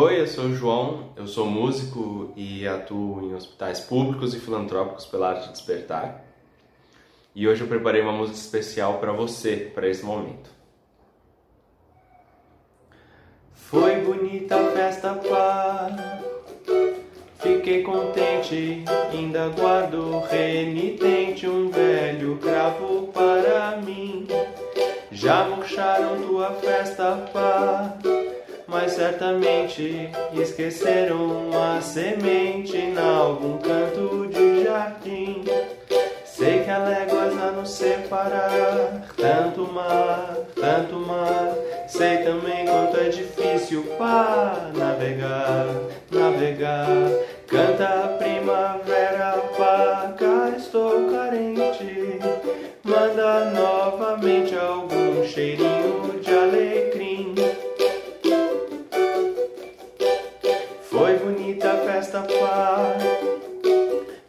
Oi, eu sou o João, eu sou músico e atuo em hospitais públicos e filantrópicos pela arte de despertar. E hoje eu preparei uma música especial para você, para esse momento. Foi bonita a festa, pá. Fiquei contente, ainda guardo renitente um velho cravo para mim. Já murcharam tua festa, pá, mas certamente esqueceram uma semente em algum canto de jardim. Sei que há léguas a nos separar, tanto mar, tanto mar. Sei também quanto é difícil para navegar, navegar. Canta a primavera, pá, cá estou carente. Manda novamente algum cheirinho festa, pá.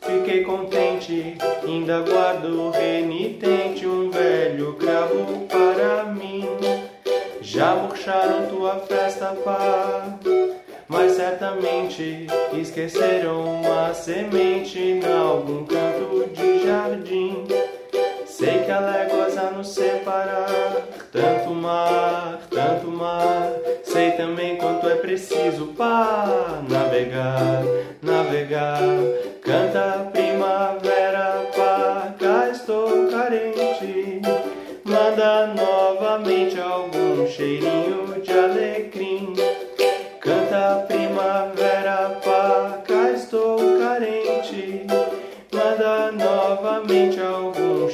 Fiquei contente, ainda guardo renitente um velho cravo para mim. Já murcharam tua festa, pá, mas certamente esqueceram uma semente em algum canto de jardim. Sei que há léguas a nos separar, tanto mar, preciso para navegar, navegar. Canta a primavera, pá, cá estou carente. Manda novamente algum cheirinho de alecrim. Canta a primavera, pá, cá estou carente. Manda novamente algum